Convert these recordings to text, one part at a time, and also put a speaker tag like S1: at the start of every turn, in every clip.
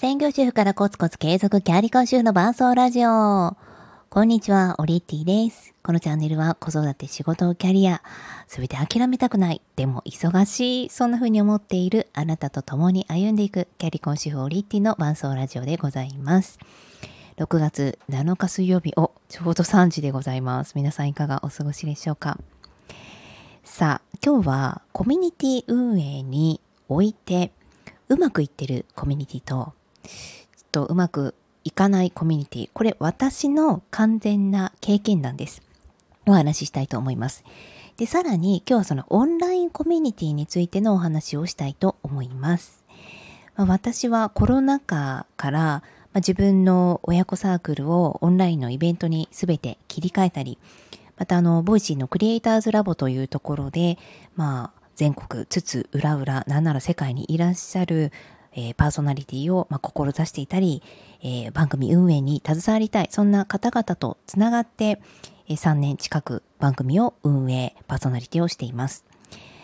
S1: 専業主婦からコツコツ継続キャリコン主婦の伴奏ラジオ。こんにちは、オリッティです。このチャンネルは子育て、仕事、キャリア、すべて諦めたくない、でも忙しい、そんな風に思っているあなたと共に歩んでいくキャリコン主婦オリッティの伴奏ラジオでございます。6月7日水曜日をちょうど3時でございます。皆さんいかがお過ごしでしょうかさあ、今日はコミュニティ運営においてうまくいってるコミュニティと、とうまくいかないコミュニティ、これ私の完全な経験談です。お話ししたいと思います。で、さらに今日はそのオンラインコミュニティについてのお話をしたいと思います。まあ、私はコロナ禍から、まあ、自分の親子サークルをオンラインのイベントに全て切り替えたり、またあの、 Voicy のクリエイターズラボというところで、まあ、全国津々浦々なんなら世界にいらっしゃる、えー、パーソナリティを、まあ、志していたり、えー、番組運営に携わりたいそんな方々とつながって、えー、3年近く番組を運営パーソナリティをしています。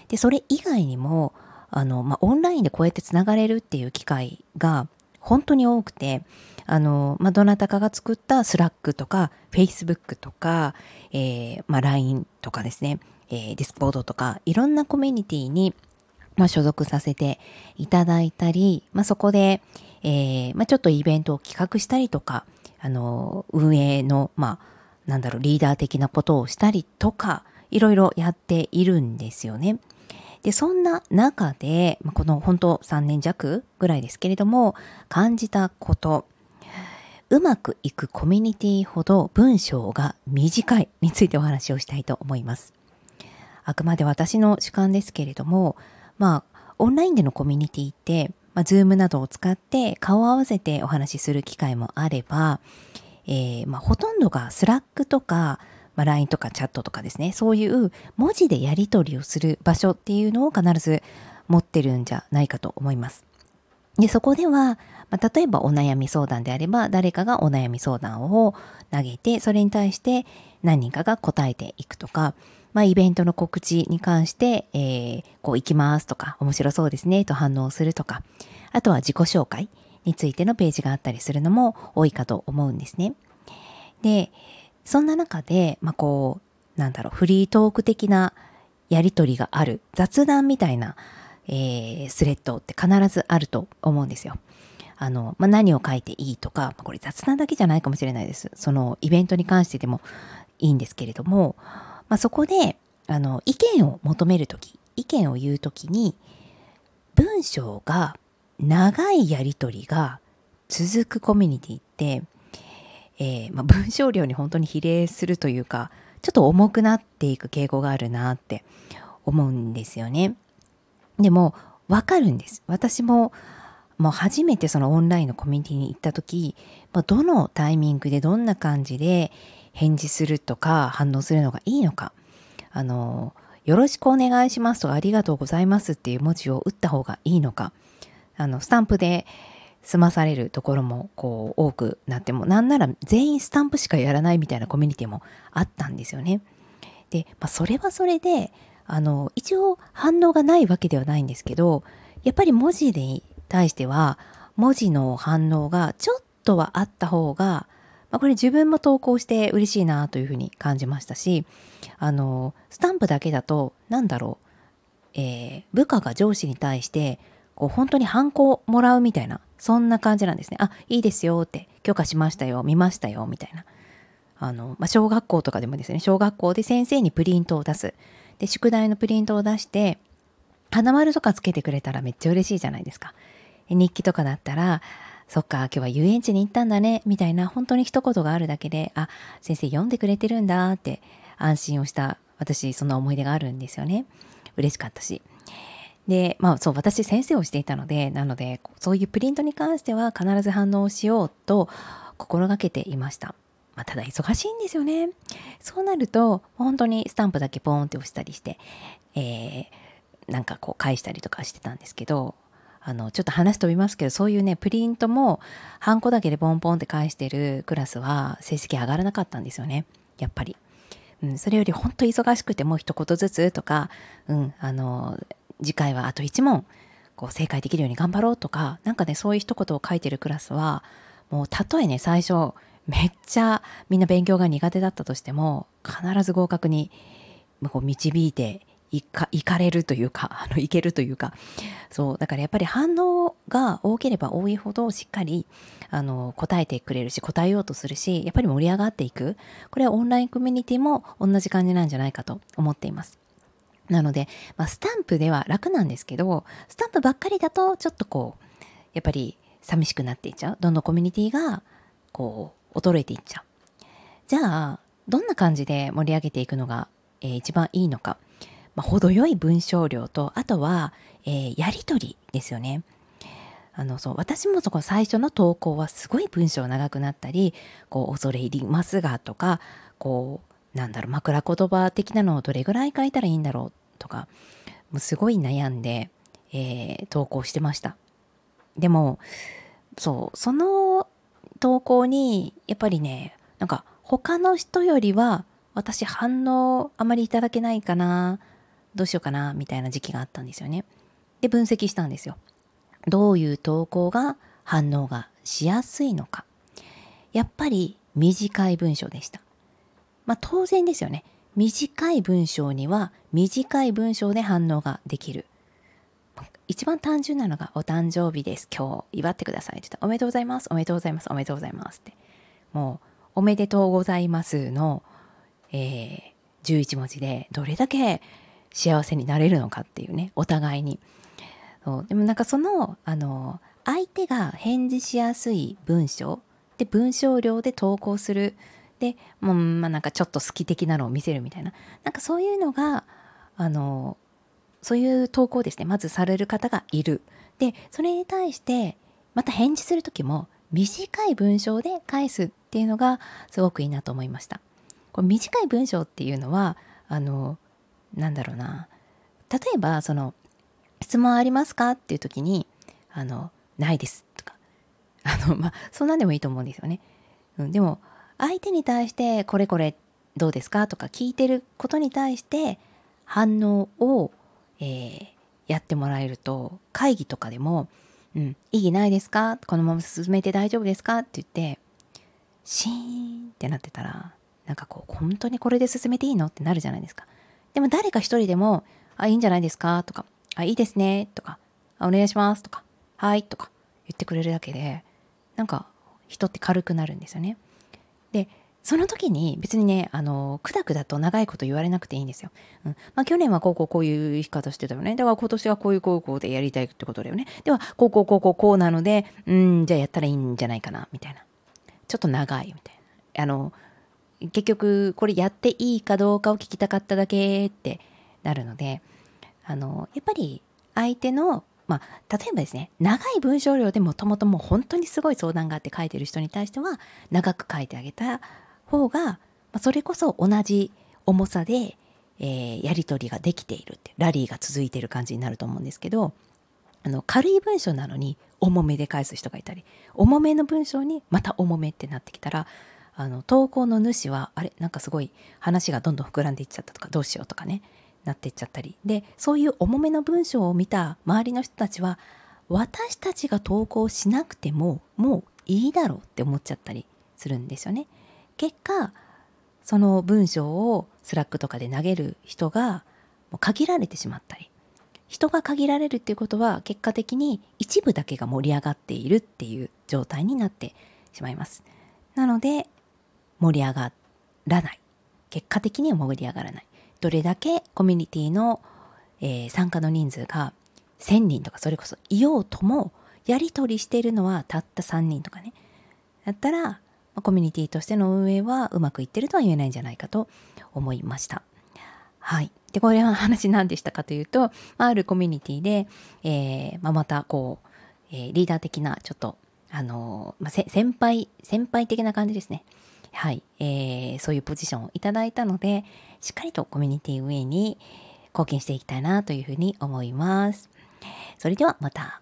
S1: でそれ以外にもあの、まあ、オンラインでこうやってつながれるっていう機会が本当に多くてあの、まあ、どなたかが作った Slack とかフェイスブックとか、えーまあ、LINE とかですねえー、 Discord とかいろんなコミュニティに、まあ、所属させていただいたり、まあ、そこで、えーまあ、ちょっとイベントを企画したりとか、あの、運営の、まあ、なんだろう、リーダー的なことをしたりとか、いろいろやっているんですよね。で、そんな中で、この本当3年弱ぐらいですけれども、感じたこと、うまくいくコミュニティほど文章が短いについてお話をしたいと思います。あくまで私の主観ですけれども、まあ、オンラインでのコミュニティって、まあ、 Zoom などを使って顔を合わせてお話しする機会もあれば、えー、まあ、ほとんどが Slack とか、まあ、LINE とかチャットとかですね、そういう文字でやり取りをする場所っていうのを必ず持ってるんじゃないかと思います。で、そこでは、まあ、例えばお悩み相談であれば、誰かがお悩み相談を投げて、それに対して何人かが答えていくとか、まあ、イベントの告知に関して、えー、こう行きますとか、面白そうですねと反応するとか、あとは自己紹介についてのページがあったりするのも多いかと思うんですね。で、そんな中で、まあ、こう、なんだろう、フリートーク的なやりとりがある、雑談みたいな、えー、スレッドって必ずあると思うんですよ。あの、まあ、何を書いていいとか、これ雑談だけじゃないかもしれないです。そのイベントに関してでもいいんですけれども、まあ、そこであの意見を求める時意見を言う時に文章が長いやり取りが続くコミュニティって、えー、まあ、文章量に本当に比例するというかちょっと重くなっていく傾向があるなって思うんですよね。でもわかるんです。私ももう初めてそのオンラインのコミュニティに行った時、まあ、どのタイミングでどんな感じで返事するとか反応するのがいいのかあのよろしくお願いしますとかありがとうございますっていう文字を打った方がいいのかあのスタンプで済まされるところもこう多くなってもなんなら全員スタンプしかやらないみたいなコミュニティもあったんですよね。で、まあ、それはそれであの一応反応がないわけではないんですけどやっぱり文字に対しては文字の反応がちょっとはあった方があ、これ自分も投稿して嬉しいなというふうに感じましたしあのスタンプだけだと何だろう、えー、部下が上司に対してこう本当にハンコもらうみたいなそんな感じなんですね。あいいですよって許可しましたよ見ましたよみたいな。あの、まあ、小学校とかでもですね小学校で先生にプリントを出す。で宿題のプリントを出して花丸とかつけてくれたらめっちゃ嬉しいじゃないですか。日記とかだったらそっか、今日は遊園地に行ったんだね、みたいな本当に一言があるだけで、あ、先生読んでくれてるんだって安心をした私、そんな思い出があるんですよね。嬉しかったし。で、まあそう、私先生をしていたので、なので、そういうプリントに関しては必ず反応しようと心がけていました。まあ、ただ忙しいんですよね。そうなると、本当にスタンプだけポーンって押したりして、えー、なんかこう返したりとかしてたんですけど、あのちょっと話飛びますけどそういうねプリントもハンコだけでポンポンって返してるクラスは成績上がらなかったんですよね。やっぱり、うん、それより本当忙しくてもう一言ずつとか、うん、あの次回はあと1問こう正解できるように頑張ろうとかなんかねそういう一言を書いてるクラスはもうたとえね最初めっちゃみんな勉強が苦手だったとしても必ず合格にこう導いていかいかれるというか あのいけるというか。そうだからやっぱり反応が多ければ多いほどしっかりあの答えてくれるし答えようとするしやっぱり盛り上がっていく。これはオンラインコミュニティも同じ感じなんじゃないかと思っています。なので、まあ、スタンプでは楽なんですけどスタンプばっかりだとちょっとこうやっぱり寂しくなっていっちゃう。どんどんコミュニティがこう衰えていっちゃう。じゃあどんな感じで盛り上げていくのが、えー、一番いいのか。まあ、程よい文章量と、あとは、えー、やりとりですよね。あの、そう、私もそこ最初の投稿はすごい文章長くなったり、こう、恐れ入りますがとか、こう、なんだろう、枕言葉的なのをどれぐらい書いたらいいんだろうとか、もうすごい悩んで、えー、投稿してました。でも、そう、その投稿に、やっぱりね、なんか他の人よりは私反応あまりいただけないかなどうしようかなみたいな時期があったんですよね。で分析したんですよ。どういう投稿が反応がしやすいのか。やっぱり短い文章でした。まあ当然ですよね。短い文章には短い文章で反応ができる。一番単純なのがお誕生日です。今日祝ってくださいって言ったらおめでとうございます。おめでとうございます。おめでとうございますって。もうおめでとうございますの、えー、11文字でどれだけ幸せになれるのかっていうねお互いに。そう。でもなんかそのあの相手が返事しやすい文章で文章量で投稿するでもうまあなんかちょっと好き的なのを見せるみたいな。なんかそういうのがあのそういう投稿ですねまずされる方がいる。でそれに対してまた返事する時も短い文章で返すっていうのがすごくいいなと思いました。これ短い文章っていうのはあのなんだろうな。例えばその質問ありますか？っていう時にあのないですとか。あのまあそんなんでもいいと思うんですよね、うん、でも相手に対してこれこれどうですか？とか聞いてることに対して反応を、えー、やってもらえると会議とかでも「うん、意義ないですか？このまま進めて大丈夫ですか?」って言ってシーンってなってたらなんかこう本当にこれで進めていいの？ってなるじゃないですか。でも誰か一人でも、あ、いいんじゃないですか？とか、あ、いいですねとか、あ、お願いしますとか、はいとか言ってくれるだけで、なんか人って軽くなるんですよね。で、その時に別にね、あの、くだくだと長いこと言われなくていいんですよ。うん。まあ去年はこうこうこういう生き方してたよね。だから今年はこういうこうこうでやりたいってことだよね。では、こうこうこうこうこうなので、うん、じゃあやったらいいんじゃないかな、みたいな。ちょっと長いみたいな。あの、結局これやっていいかどうかを聞きたかっただけってなるのであのやっぱり相手のまあ、例えばですね長い文章量でもともともう本当にすごい相談があって書いてる人に対しては長く書いてあげた方が、まあ、それこそ同じ重さで、えー、やり取りができているってラリーが続いている感じになると思うんですけどあの軽い文章なのに重めで返す人がいたり重めの文章にまた重めってなってきたらあの投稿の主はあれなんかすごい話がどんどん膨らんでいっちゃったとかどうしようとかねなっていっちゃったりでそういう重めの文章を見た周りの人たちは私たちが投稿しなくてももういいだろうって思っちゃったりするんですよね。結果その文章を Slack とかで投げる人がもう限られてしまったり人が限られるっていうことは結果的に一部だけが盛り上がっているっていう状態になってしまいます。なので盛り上がらない結果的には盛り上がらないどれだけコミュニティの、えー、参加の人数が1000人とかそれこそいようともやり取りしているのはたった3人とかねだったらコミュニティとしての運営はうまくいってるとは言えないんじゃないかと思いました。はい。で、これは話何でしたかというと、あるコミュニティで、えーまあ、またこう、えー、リーダー的なちょっと、あのー、まあ、先輩、先輩的な感じですね。はい、えー、そういうポジションをいただいたので、しっかりとコミュニティ運営に貢献していきたいなというふうに思います。それではまた